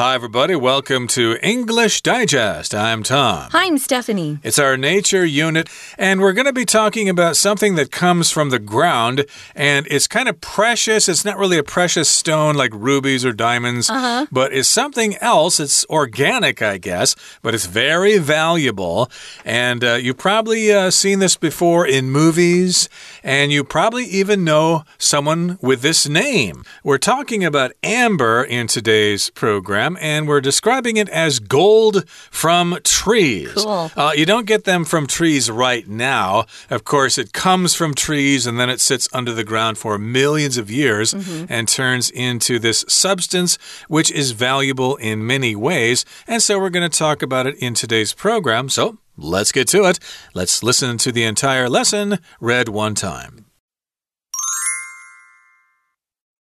Hi, everybody. Welcome to English Digest. I'm Tom. Hi, I'm Stephanie. It's our nature unit, and we're going to be talking about something that comes from the ground, and it's kind of precious. It's not really a precious stone like rubies or diamonds, uh -huh. but it's something else. It's organic, I guess, but it's very valuable. And uh, you've probably uh, seen this before in movies, and you probably even know someone with this name. We're talking about amber in today's program and we're describing it as gold from trees. Cool. Uh, you don't get them from trees right now. Of course, it comes from trees and then it sits under the ground for millions of years mm -hmm. and turns into this substance, which is valuable in many ways. And so we're going to talk about it in today's program. So let's get to it. Let's listen to the entire lesson read one time.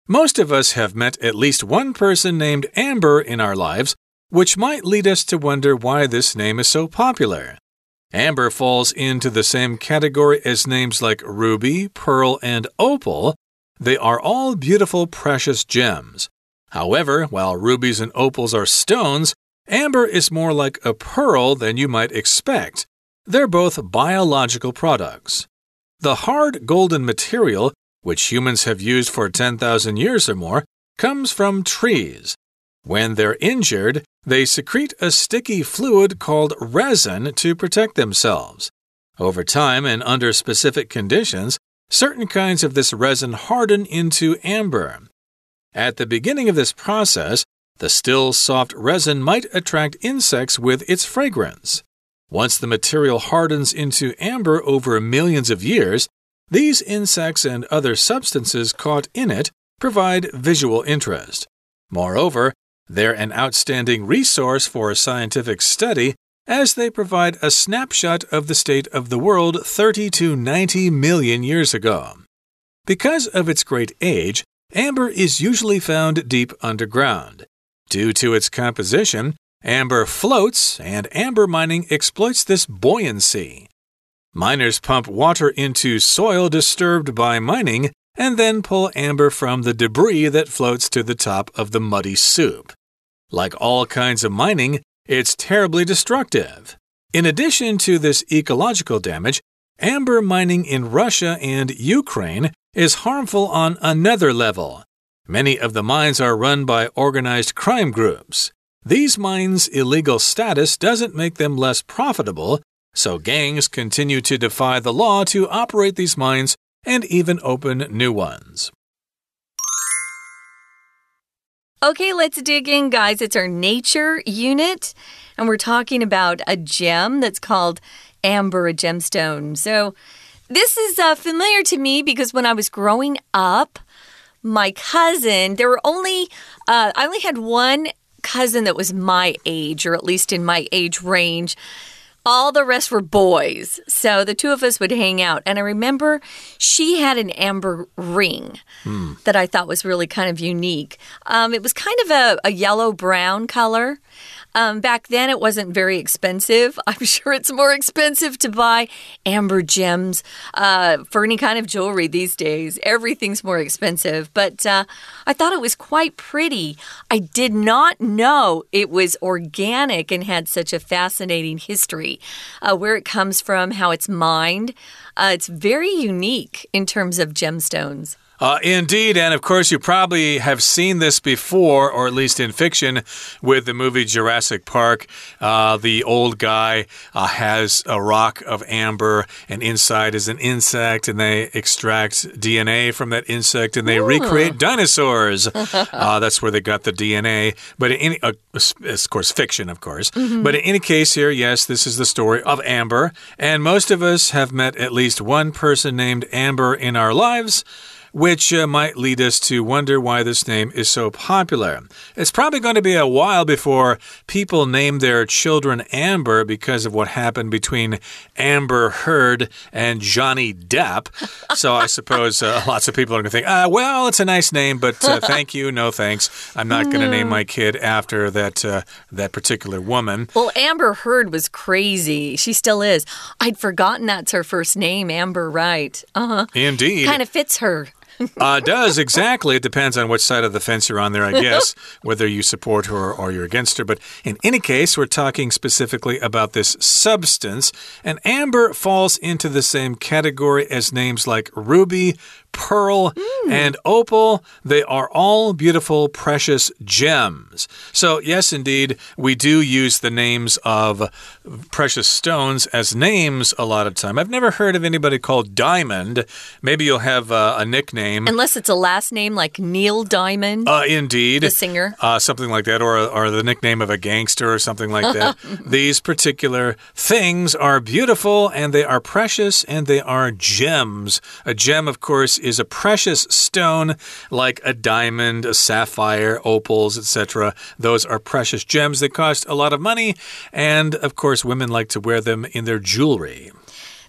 Most of us have met at least one person named Amber in our lives, which might lead us to wonder why this name is so popular. Amber falls into the same category as names like ruby, pearl, and opal. They are all beautiful, precious gems. However, while rubies and opals are stones, amber is more like a pearl than you might expect. They're both biological products. The hard golden material which humans have used for 10,000 years or more, comes from trees. When they're injured, they secrete a sticky fluid called resin to protect themselves. Over time and under specific conditions, certain kinds of this resin harden into amber. At the beginning of this process, the still soft resin might attract insects with its fragrance. Once the material hardens into amber over millions of years, these insects and other substances caught in it provide visual interest. Moreover, they're an outstanding resource for scientific study as they provide a snapshot of the state of the world 30 to 90 million years ago. Because of its great age, amber is usually found deep underground. Due to its composition, amber floats, and amber mining exploits this buoyancy. Miners pump water into soil disturbed by mining and then pull amber from the debris that floats to the top of the muddy soup. Like all kinds of mining, it's terribly destructive. In addition to this ecological damage, amber mining in Russia and Ukraine is harmful on another level. Many of the mines are run by organized crime groups. These mines' illegal status doesn't make them less profitable, so gangs continue to defy the law to operate these mines and even open new ones. Okay, let's dig in, guys. It's our nature unit, and we're talking about a gem that's called amber, a gemstone. So, this is uh, familiar to me because when I was growing up, my cousin, there were only, uh, I only had one cousin that was my age, or at least in my age range. All the rest were boys. So the two of us would hang out. And I remember she had an amber ring mm. that I thought was really kind of unique. Um, it was kind of a, a yellow brown color. Um, back then, it wasn't very expensive. I'm sure it's more expensive to buy amber gems uh, for any kind of jewelry these days. Everything's more expensive, but uh, I thought it was quite pretty. I did not know it was organic and had such a fascinating history. Uh, where it comes from, how it's mined. Uh, it's very unique in terms of gemstones. Uh, indeed, and of course, you probably have seen this before, or at least in fiction, with the movie Jurassic Park. Uh, the old guy uh, has a rock of amber, and inside is an insect, and they extract DNA from that insect and they Ooh. recreate dinosaurs. Uh, that's where they got the DNA. But in any, uh, of course, fiction, of course. Mm -hmm. But in any case, here, yes, this is the story of Amber, and most of us have met at least one person named Amber in our lives which uh, might lead us to wonder why this name is so popular. It's probably going to be a while before people name their children Amber because of what happened between Amber Heard and Johnny Depp. So I suppose uh, lots of people are going to think, uh, well, it's a nice name, but uh, thank you, no thanks. I'm not going to name my kid after that uh, that particular woman. Well, Amber Heard was crazy. She still is. I'd forgotten that's her first name, Amber Wright. Uh huh. Indeed. Kind of fits her. Uh, does, exactly. It depends on which side of the fence you're on there, I guess, whether you support her or you're against her. But in any case, we're talking specifically about this substance, and amber falls into the same category as names like ruby, pearl, mm. and opal. They are all beautiful, precious gems. So, yes, indeed, we do use the names of precious stones as names a lot of time. I've never heard of anybody called Diamond. Maybe you'll have uh, a nickname. Unless it's a last name like Neil Diamond. Uh, indeed. The singer. Uh, something like that, or, or the nickname of a gangster or something like that. These particular things are beautiful and they are precious and they are gems. A gem, of course, is a precious stone like a diamond, a sapphire, opals, etc. Those are precious gems. that cost a lot of money, and of course, women like to wear them in their jewelry.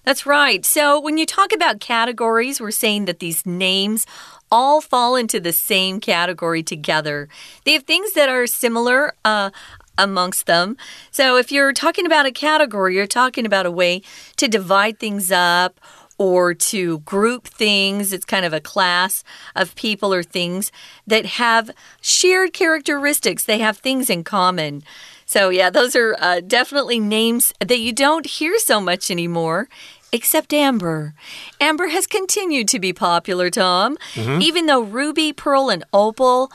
That's right. So when you talk about categories, we're saying that these names all fall into the same category together. They have things that are similar. Uh, amongst them. So, if you're talking about a category, you're talking about a way to divide things up or to group things. It's kind of a class of people or things that have shared characteristics, they have things in common. So, yeah, those are uh, definitely names that you don't hear so much anymore except Amber. Amber has continued to be popular, Tom, mm -hmm. even though Ruby, Pearl, and Opal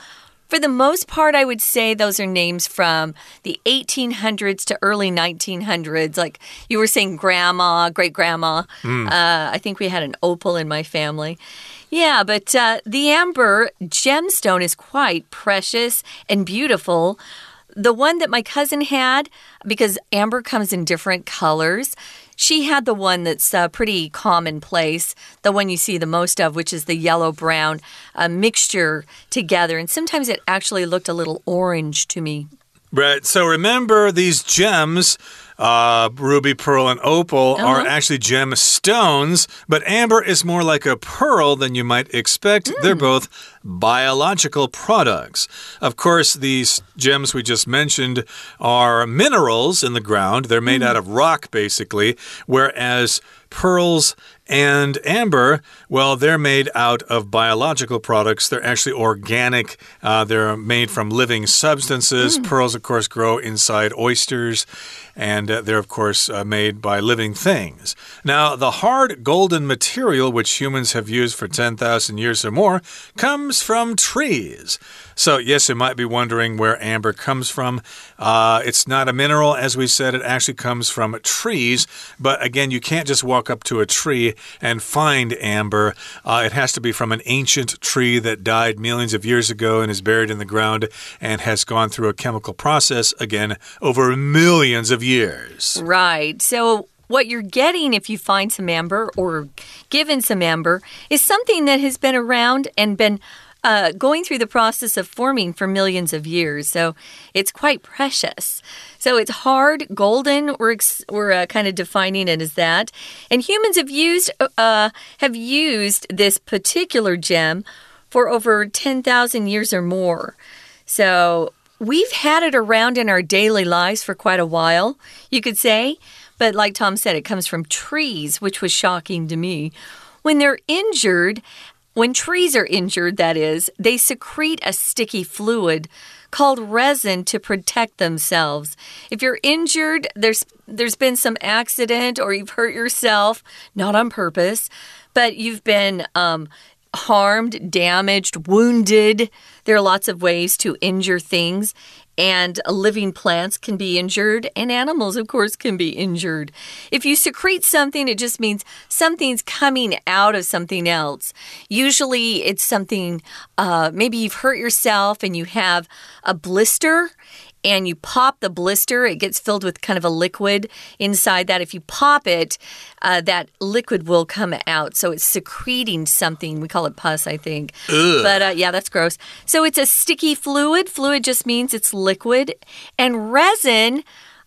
for the most part, I would say those are names from the 1800s to early 1900s. Like you were saying, grandma, great grandma. Mm. Uh, I think we had an opal in my family. Yeah, but uh, the amber gemstone is quite precious and beautiful. The one that my cousin had, because amber comes in different colors, she had the one that's uh, pretty commonplace, the one you see the most of, which is the yellow brown uh, mixture together. And sometimes it actually looked a little orange to me. Right. So remember these gems uh, ruby, pearl, and opal uh -huh. are uh-huh. actually gemstones, but amber is more like a pearl than you might expect. Mm. They're both biological products. Of course, these gems we just mentioned are minerals in the ground, they're made mm. out of rock, basically, whereas pearls and amber, well, they're made out of biological products. They're actually organic. Uh, they're made from living substances. Mm. Pearls, of course, grow inside oysters and uh, they're, of course, uh, made by living things. Now, the hard golden material which humans have used for 10,000 years or more comes from trees. So, yes, you might be wondering where amber comes from. Uh, it's not a mineral, as we said, it actually comes from trees. But again, you can't just walk up to a tree and find amber. Uh, it has to be from an ancient tree that died millions of years ago and is buried in the ground and has gone through a chemical process, again, over millions of years. Right. So, what you're getting if you find some amber or given some amber is something that has been around and been uh, going through the process of forming for millions of years. So it's quite precious. So it's hard, golden. We're we're uh, kind of defining it as that. And humans have used uh, have used this particular gem for over ten thousand years or more. So we've had it around in our daily lives for quite a while, you could say. But like Tom said, it comes from trees, which was shocking to me. When they're injured, when trees are injured, that is, they secrete a sticky fluid called resin to protect themselves. If you're injured, there's there's been some accident or you've hurt yourself, not on purpose, but you've been um, harmed, damaged, wounded. There are lots of ways to injure things. And living plants can be injured, and animals, of course, can be injured. If you secrete something, it just means something's coming out of something else. Usually, it's something, uh, maybe you've hurt yourself and you have a blister and you pop the blister, it gets filled with kind of a liquid inside that. If you pop it, uh, that liquid will come out. So it's secreting something. We call it pus, I think. Ugh. But uh, yeah, that's gross. So it's a sticky fluid. Fluid just means it's liquid. And resin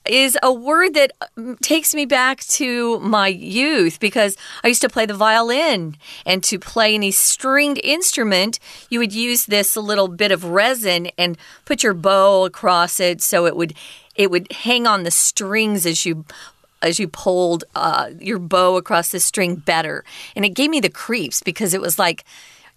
is a word that um, takes me back to my youth because I used to play the violin. And to play any stringed instrument, you would use this little bit of resin and put your bow across it so it would it would hang on the strings as you as you pulled uh, your bow across the string better. And it gave me the creeps because it was like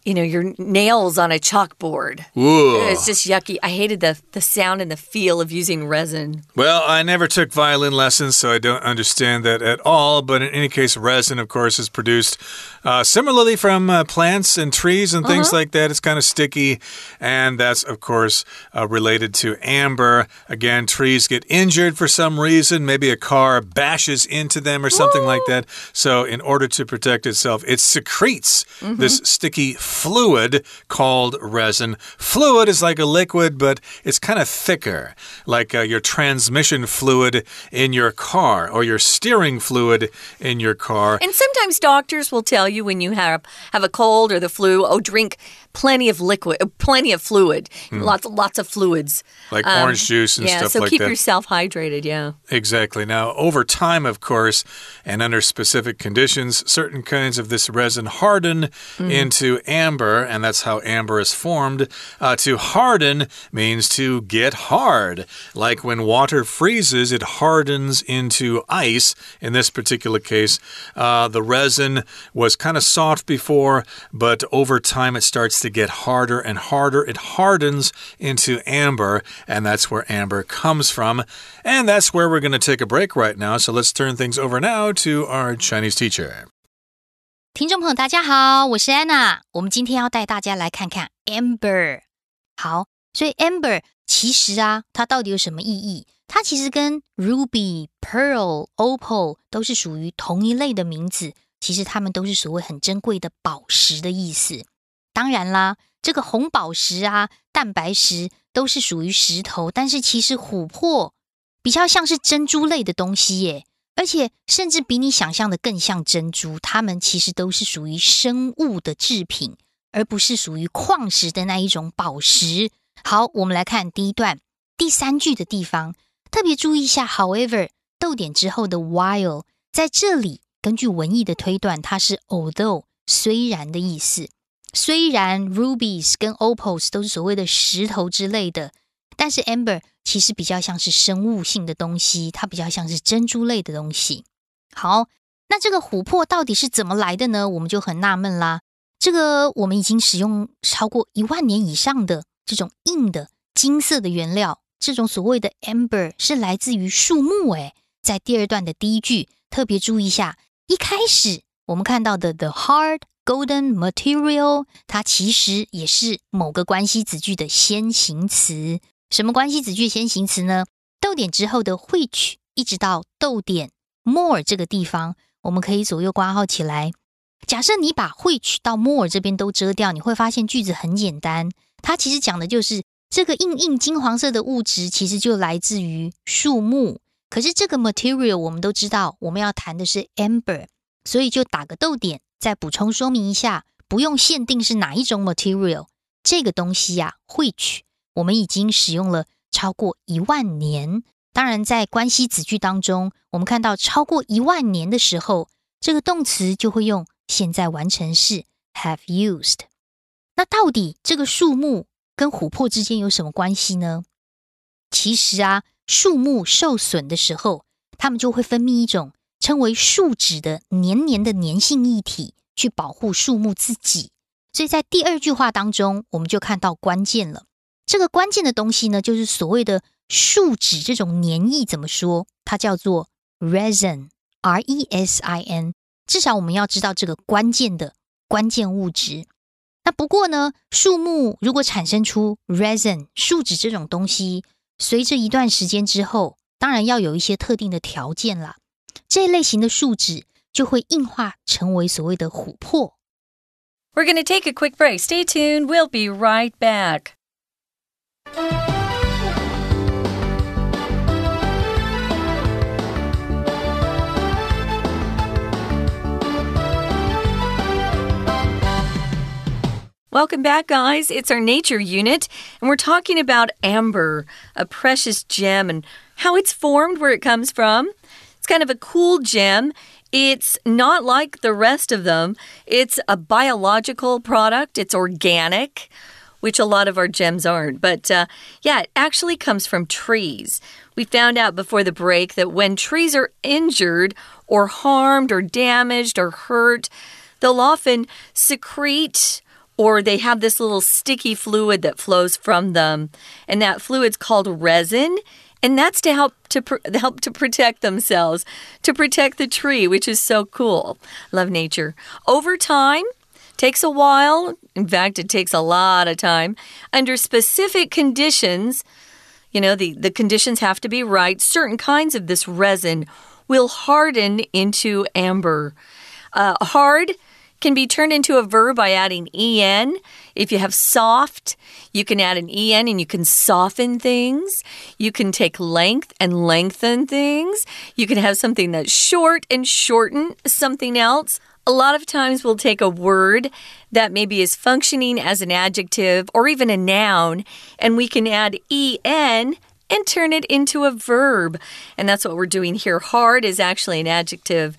you know, your nails on a chalkboard. Ooh. It's just yucky. I hated the, the sound and the feel of using resin. Well, I never took violin lessons, so I don't understand that at all. But in any case, resin, of course, is produced uh, similarly from uh, plants and trees and things uh -huh. like that. It's kind of sticky. And that's, of course, uh, related to amber. Again, trees get injured for some reason. Maybe a car bashes into them or something Ooh. like that. So, in order to protect itself, it secretes mm -hmm. this sticky fluid called resin. Fluid is like a liquid, but it's kind of thicker, like uh, your transmission fluid in your car or your steering fluid in your car. And sometimes doctors will tell you when you have, have a cold or the flu, oh, drink plenty of liquid, plenty of fluid, mm. lots lots of fluids, like um, orange juice and yeah, stuff so like that. keep yourself hydrated. Yeah, exactly. Now, over time, of course, and under specific conditions, certain kinds of this resin harden mm. into amber, and that's how amber is formed. Uh, to harden means to get hard, like when water freezes, it hardens into ice. In this particular case, uh, the resin was kind of soft before, but over time it starts to to get harder and harder. It hardens into amber, and that's where amber comes from. And that's where we're going to take a break right now. So let's turn things over now to our Chinese teacher. 听众朋友，大家好，我是 Anna。我们今天要带大家来看看 amber。好，所以 amber 其实啊，它到底有什么意义？它其实跟 ruby、pearl、opal 都是属于同一类的名字。其实它们都是所谓很珍贵的宝石的意思。 当然啦，这个红宝石啊、蛋白石都是属于石头，但是其实琥珀比较像是珍珠类的东西耶，而且甚至比你想象的更像珍珠。它们其实都是属于生物的制品，而不是属于矿石的那一种宝石。好，我们来看第一段第三句的地方，特别注意一下。However，逗点之后的 while 在这里，根据文意的推断，它是 although 虽然的意思。虽然 rubies 跟 opals 都是所谓的石头之类的，但是 amber 其实比较像是生物性的东西，它比较像是珍珠类的东西。好，那这个琥珀到底是怎么来的呢？我们就很纳闷啦。这个我们已经使用超过一万年以上的这种硬的金色的原料，这种所谓的 amber 是来自于树木。诶，在第二段的第一句特别注意一下，一开始我们看到的 the hard。Golden material，它其实也是某个关系子句的先行词。什么关系子句先行词呢？逗点之后的 which，一直到逗点 more 这个地方，我们可以左右挂号起来。假设你把 which 到 more 这边都遮掉，你会发现句子很简单。它其实讲的就是这个硬硬金黄色的物质，其实就来自于树木。可是这个 material 我们都知道，我们要谈的是 amber，所以就打个逗点。再补充说明一下，不用限定是哪一种 material，这个东西呀，which 我们已经使用了超过一万年。当然，在关系子句当中，我们看到超过一万年的时候，这个动词就会用现在完成式 have used。那到底这个树木跟琥珀之间有什么关系呢？其实啊，树木受损的时候，它们就会分泌一种。称为树脂的黏黏的粘性液体，去保护树木自己。所以在第二句话当中，我们就看到关键了。这个关键的东西呢，就是所谓的树脂这种粘液，怎么说？它叫做 resin，r e s i n。至少我们要知道这个关键的关键物质。那不过呢，树木如果产生出 resin 树脂这种东西，随着一段时间之后，当然要有一些特定的条件啦。这类型的树脂就会硬化成为所谓的琥珀。We're going to take a quick break. Stay tuned. We'll be right back. Welcome back, guys. It's our nature unit, and we're talking about amber, a precious gem, and how it's formed, where it comes from. Kind of a cool gem. It's not like the rest of them. It's a biological product, it's organic, which a lot of our gems aren't. But uh, yeah, it actually comes from trees. We found out before the break that when trees are injured or harmed or damaged or hurt, they'll often secrete or they have this little sticky fluid that flows from them, and that fluid's called resin. And that's to help to help to protect themselves, to protect the tree, which is so cool. Love nature. Over time, takes a while. In fact, it takes a lot of time. Under specific conditions, you know, the, the conditions have to be right. Certain kinds of this resin will harden into amber. Uh, hard can be turned into a verb by adding en. If you have soft, you can add an en and you can soften things. You can take length and lengthen things. You can have something that's short and shorten something else. A lot of times we'll take a word that maybe is functioning as an adjective or even a noun, and we can add en and turn it into a verb. And that's what we're doing here. Hard is actually an adjective.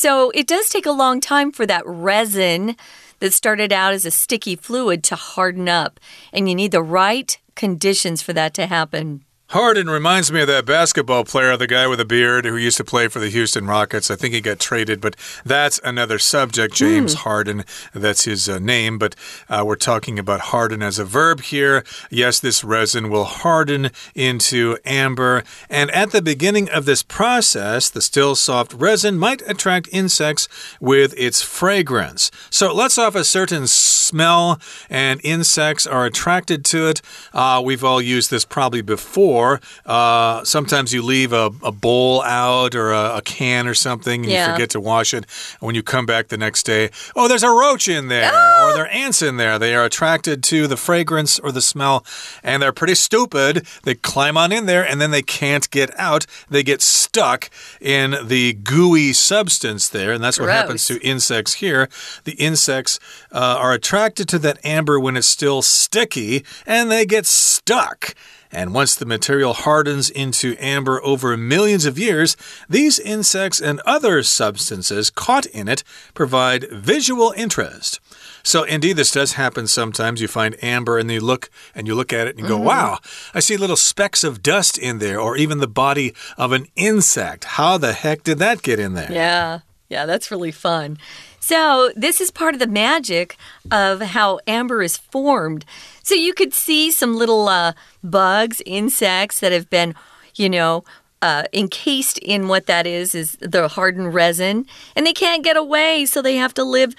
So it does take a long time for that resin that started out as a sticky fluid to harden up, and you need the right conditions for that to happen. Harden reminds me of that basketball player, the guy with a beard who used to play for the Houston Rockets. I think he got traded, but that's another subject. James mm. Harden, that's his uh, name, but uh, we're talking about harden as a verb here. Yes, this resin will harden into amber. And at the beginning of this process, the still soft resin might attract insects with its fragrance. So it lets off a certain smell, and insects are attracted to it. Uh, we've all used this probably before or uh, sometimes you leave a, a, bowl out or a, a can or something and yeah. you forget to wash it. And when you come back the next day, oh, there's a roach in there ah! or there are ants in there. They are attracted to the fragrance or the smell and they're pretty stupid. They climb on in there and then they can't get out. They get stuck in the gooey substance there. And that's what Gross. happens to insects here. The insects uh, are attracted to that amber when it's still sticky and they get stuck. And once the material hardens into amber over millions of years, these insects and other substances caught in it provide visual interest. So indeed, this does happen sometimes. You find amber and you look and you look at it and you go, mm -hmm. wow, I see little specks of dust in there, or even the body of an insect. How the heck did that get in there? Yeah. Yeah, that's really fun. So, this is part of the magic of how amber is formed. So, you could see some little uh, bugs, insects that have been, you know, uh, encased in what that is, is the hardened resin, and they can't get away, so they have to live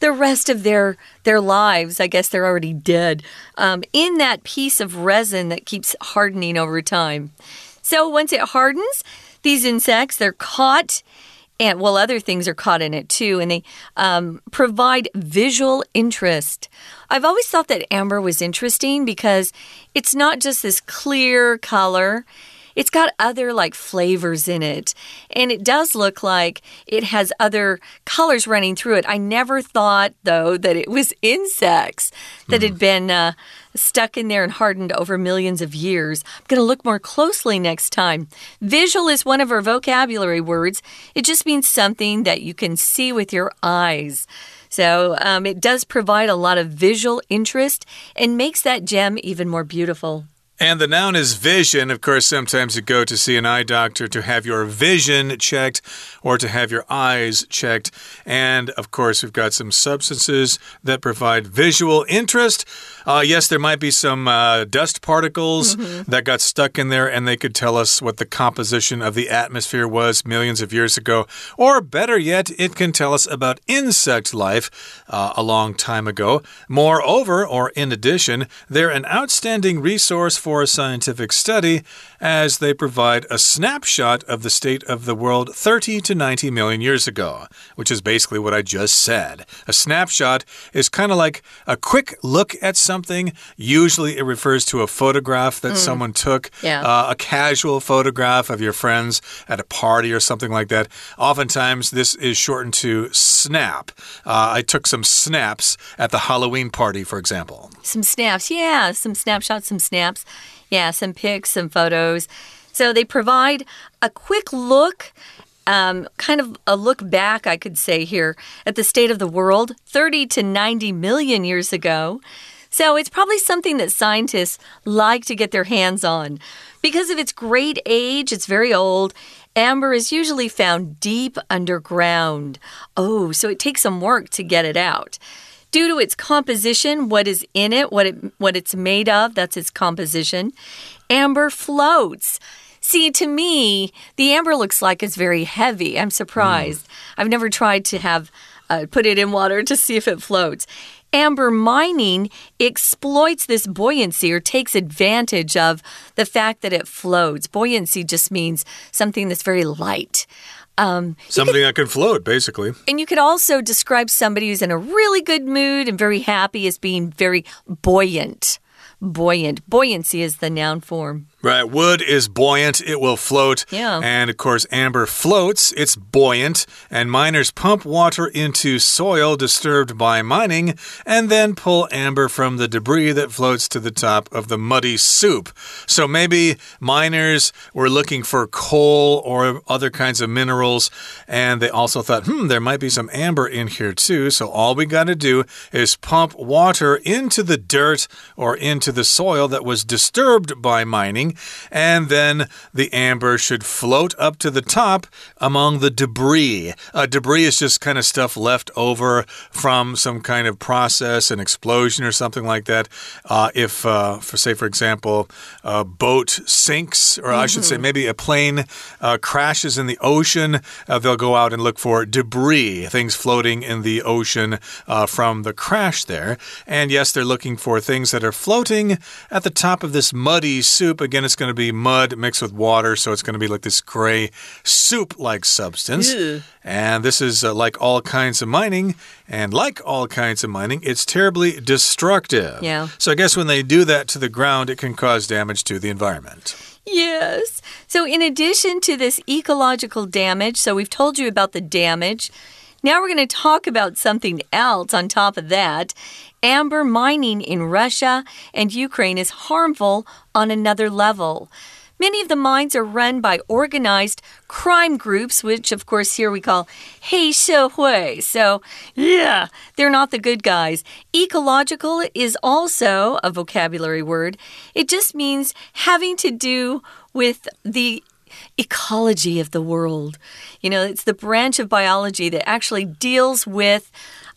the rest of their their lives. I guess they're already dead um, in that piece of resin that keeps hardening over time. So once it hardens, these insects they're caught and well, other things are caught in it too, and they um, provide visual interest. I've always thought that amber was interesting because it's not just this clear color. It's got other like flavors in it. And it does look like it has other colors running through it. I never thought, though, that it was insects that mm. had hmm. been uh, stuck in there and hardened over millions of years. I'm going to look more closely next time. Visual is one of our vocabulary words, it just means something that you can see with your eyes. So um, it does provide a lot of visual interest and makes that gem even more beautiful. And the noun is vision. Of course, sometimes you go to see an eye doctor to have your vision checked or to have your eyes checked. And of course, we've got some substances that provide visual interest. Uh, yes, there might be some uh, dust particles mm -hmm. that got stuck in there, and they could tell us what the composition of the atmosphere was millions of years ago. Or better yet, it can tell us about insect life uh, a long time ago. Moreover, or in addition, they're an outstanding resource for scientific study as they provide a snapshot of the state of the world 30 to 90 million years ago, which is basically what I just said. A snapshot is kind of like a quick look at something. Something, usually it refers to a photograph that mm. someone took, yeah. uh, a casual photograph of your friends at a party or something like that. Oftentimes this is shortened to snap. Uh, I took some snaps at the Halloween party, for example. Some snaps, yeah, some snapshots, some snaps. Yeah, some pics, some photos. So they provide a quick look. Um, kind of a look back, I could say here, at the state of the world 30 to 90 million years ago. So it's probably something that scientists like to get their hands on. Because of its great age, it's very old. Amber is usually found deep underground. Oh, so it takes some work to get it out. due to its composition, what is in it, what it what it's made of, that's its composition. Amber floats. See, to me, the amber looks like it's very heavy. I'm surprised. Mm. I've never tried to have uh, put it in water to see if it floats. Amber mining exploits this buoyancy or takes advantage of the fact that it floats. Buoyancy just means something that's very light. Um, Something could, that can float, basically. And you could also describe somebody who's in a really good mood and very happy as being very buoyant. Buoyant. Buoyancy is the noun form. Right. Wood is buoyant, it will float. Yeah. And of course, amber floats, it's buoyant. And miners pump water into soil disturbed by mining and then pull amber from the debris that floats to the top of the muddy soup. So maybe miners were looking for coal or other kinds of minerals, and they also thought, hmm, there might be some amber in here too. So all we got to do is pump water into the dirt or into the soil that was disturbed by mining and then the amber should float up to the top among the debris. Uh, debris is just kind of stuff left over from some kind of process, an explosion or something like that. Uh, if, uh, for say, for example, a boat sinks, or mm -hmm. I should say, mm-hmm. maybe a plane uh, crashes in the ocean, uh, they'll go out and look for debris, things floating in the ocean uh, from the crash there. And yes, they're looking for things that are floating at the top of this muddy soup. Again, it's going to be mud mixed with water, so it's going to be like this gray soup like substance. Ew. And this is uh, like all kinds of mining. And like all kinds of mining, it's terribly destructive. Yeah. So I guess when they do that to the ground, it can cause damage to the environment. Yes. So, in addition to this ecological damage, so we've told you about the damage. Now we're going to talk about something else on top of that. Amber mining in Russia and Ukraine is harmful on another level. Many of the mines are run by organized crime groups, which, of course, here we call Hei Hui. So, yeah, they're not the good guys. Ecological is also a vocabulary word. It just means having to do with the ecology of the world. You know, it's the branch of biology that actually deals with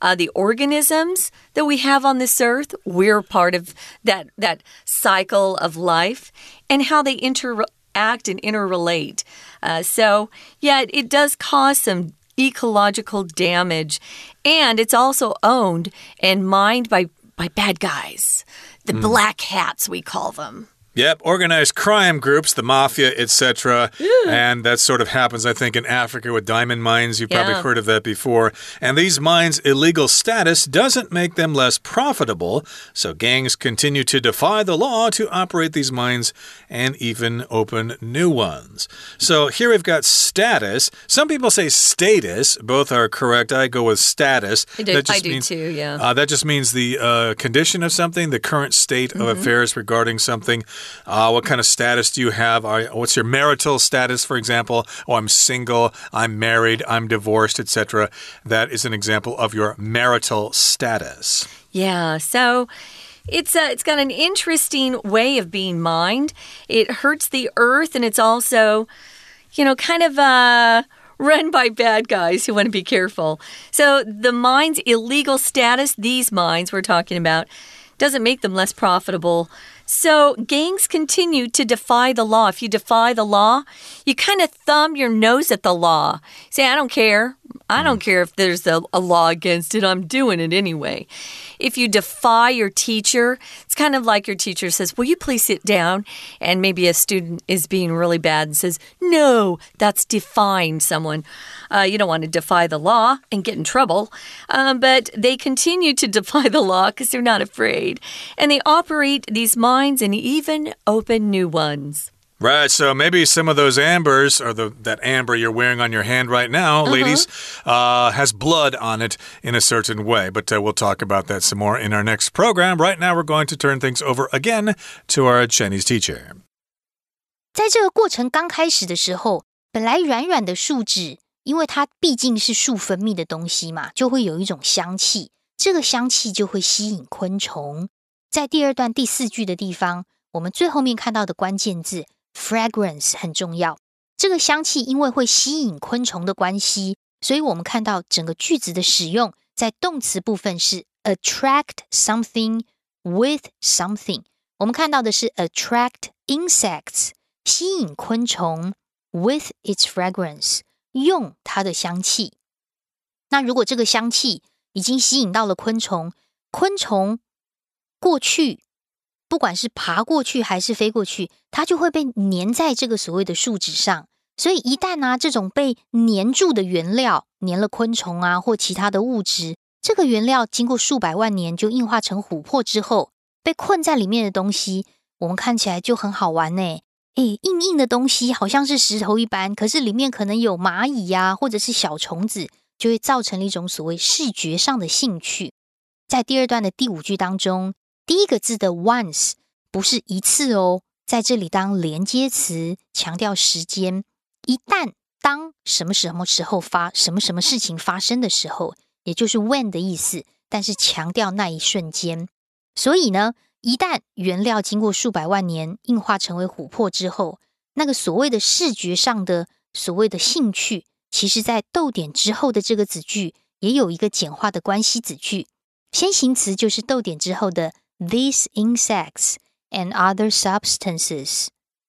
uh, the organisms that we have on this earth. We're part of that that cycle of life, and how they interact and interrelate. Uh, so, yeah, it does cause some ecological damage, and it's also owned and mined by by bad guys, the mm. black hats we call them. Yep, organized crime groups, the mafia, etc. And that sort of happens, I think, in Africa with diamond mines. You've probably yeah. heard of that before. And these mines' illegal status doesn't make them less profitable. So gangs continue to defy the law to operate these mines and even open new ones. So here we've got status. Some people say status. Both are correct. I go with status. I do, that just I do means, too, yeah. Uh, that just means the uh, condition of something, the current state mm -hmm. of mm-hmm. affairs regarding something. Uh, what kind of status do you have? Are, what's your marital status, for example? Oh, I'm single, I'm married, I'm divorced, etc. That is an example of your marital status. Yeah, so it's uh, it's got an interesting way of being mined. It hurts the earth, and it's also, you know, kind of uh run by bad guys who want to be careful. So the mine's illegal status, these mines we're talking about, doesn't make them less profitable. So gangs continue to defy the law. If you defy the law, you kind of thumb your nose at the law. Say, I don't care. I don't mm-hmm. care if there's a, a, law against it, I'm doing it anyway. If you defy your teacher, it's kind of like your teacher says, Will you please sit down? And maybe a student is being really bad and says, No, that's defying someone. Uh, you don't want to defy the law and get in trouble. Um, but they continue to defy the law because they're not afraid. And they operate these mines and even open new ones. Right, so maybe some of those ambers, or the, that amber you're wearing on your hand right now, uh -huh. ladies, uh, has blood on it in a certain way. But uh, we'll talk about that some more in our next program. Right now, we're going to turn things over again to our Chinese teacher. 在这个过程刚开始的时候，本来软软的树脂， 因为它毕竟是树分泌的东西嘛，就会有一种香气，这个香气就会吸引昆虫。在第二段第四句的地方，我们最后面看到的关键字。Fragrance 很重要，这个香气因为会吸引昆虫的关系，所以我们看到整个句子的使用在动词部分是 attract something with something。我们看到的是 attract insects，吸引昆虫 with its fragrance，用它的香气。那如果这个香气已经吸引到了昆虫，昆虫过去，不管是爬过去还是飞过去，它就会被粘在这个所谓的树脂上。所以一旦呢，这种被粘住的原料粘了昆虫啊或其他的物质，这个原料经过数百万年就硬化成琥珀之后，被困在里面的东西，我们看起来就很好玩呢。诶，硬硬的东西好像是石头一般，可是里面可能有蚂蚁呀或者是小虫子。就会造成了一种所谓视觉上的兴趣。在第二段的第五句当中，第一个字的 once 不是一次哦，在这里当连接词，强调时间。一旦当什么什么时候发什么什么事情发生的时候，也就是 when 的意思，但是强调那一瞬间。所以呢，一旦原料经过数百万年硬化成为琥珀之后，那个所谓的视觉上的所谓的兴趣。其实，在逗点之后的这个子句也有一个简化的关系子句，先行词就是逗点之后的 these insects and other substances。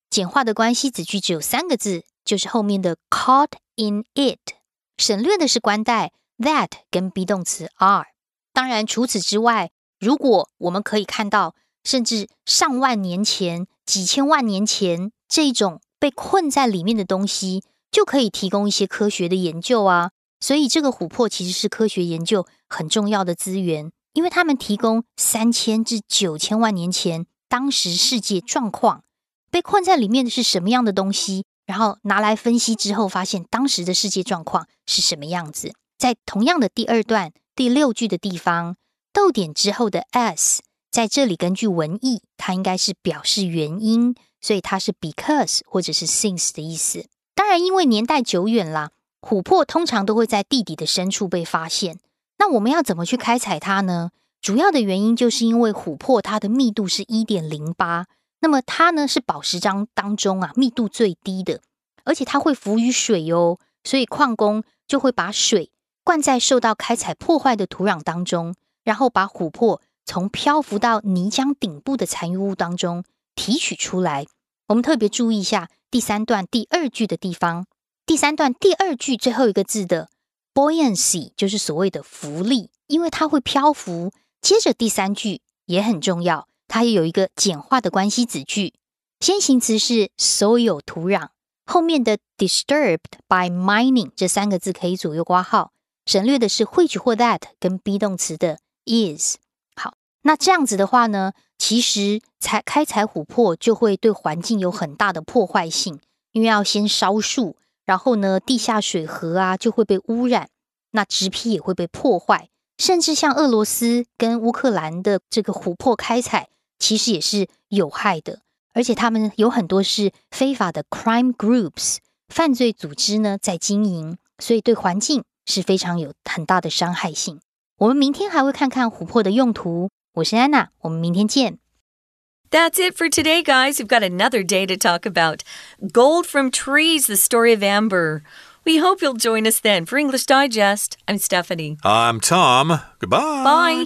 简化的关系子句只有三个字，就是后面的 caught in it。省略的是关代 that 跟 be 动词 are。当然，除此之外，如果我们可以看到，甚至上万年前、几千万年前这种被困在里面的东西。就可以提供一些科学的研究啊，所以这个琥珀其实是科学研究很重要的资源，因为他们提供三千至九千万年前当时世界状况，被困在里面的是什么样的东西，然后拿来分析之后，发现当时的世界状况是什么样子。在同样的第二段第六句的地方，逗点之后的 s 在这里根据文意，它应该是表示原因，所以它是 because 或者是 since 的意思。当然，因为年代久远啦，琥珀通常都会在地底的深处被发现。那我们要怎么去开采它呢？主要的原因就是因为琥珀它的密度是一点零八，那么它呢是宝石章当中啊密度最低的，而且它会浮于水哦，所以矿工就会把水灌在受到开采破坏的土壤当中，然后把琥珀从漂浮到泥浆顶部的残余物当中提取出来。我们特别注意一下。第三段第二句的地方，第三段第二句最后一个字的 buoyancy 就是所谓的浮力，因为它会漂浮。接着第三句也很重要，它也有一个简化的关系子句，先行词是 soil 土壤，后面的 disturbed by mining 这三个字可以左右挂号，省略的是 which 或 that 跟 be 动词的 is。那这样子的话呢？其实采开采琥珀就会对环境有很大的破坏性，因为要先烧树，然后呢，地下水河啊就会被污染，那植皮也会被破坏，甚至像俄罗斯跟乌克兰的这个琥珀开采，其实也是有害的，而且他们有很多是非法的 crime groups 犯罪组织呢在经营，所以对环境是非常有很大的伤害性。我们明天还会看看琥珀的用途。我是安娜，我们明天见。That's it for today, guys. We've got another day to talk about gold from trees, the story of Amber. We hope you'll join us then for English Digest. I'm Stephanie. I'm Tom. Goodbye. Bye.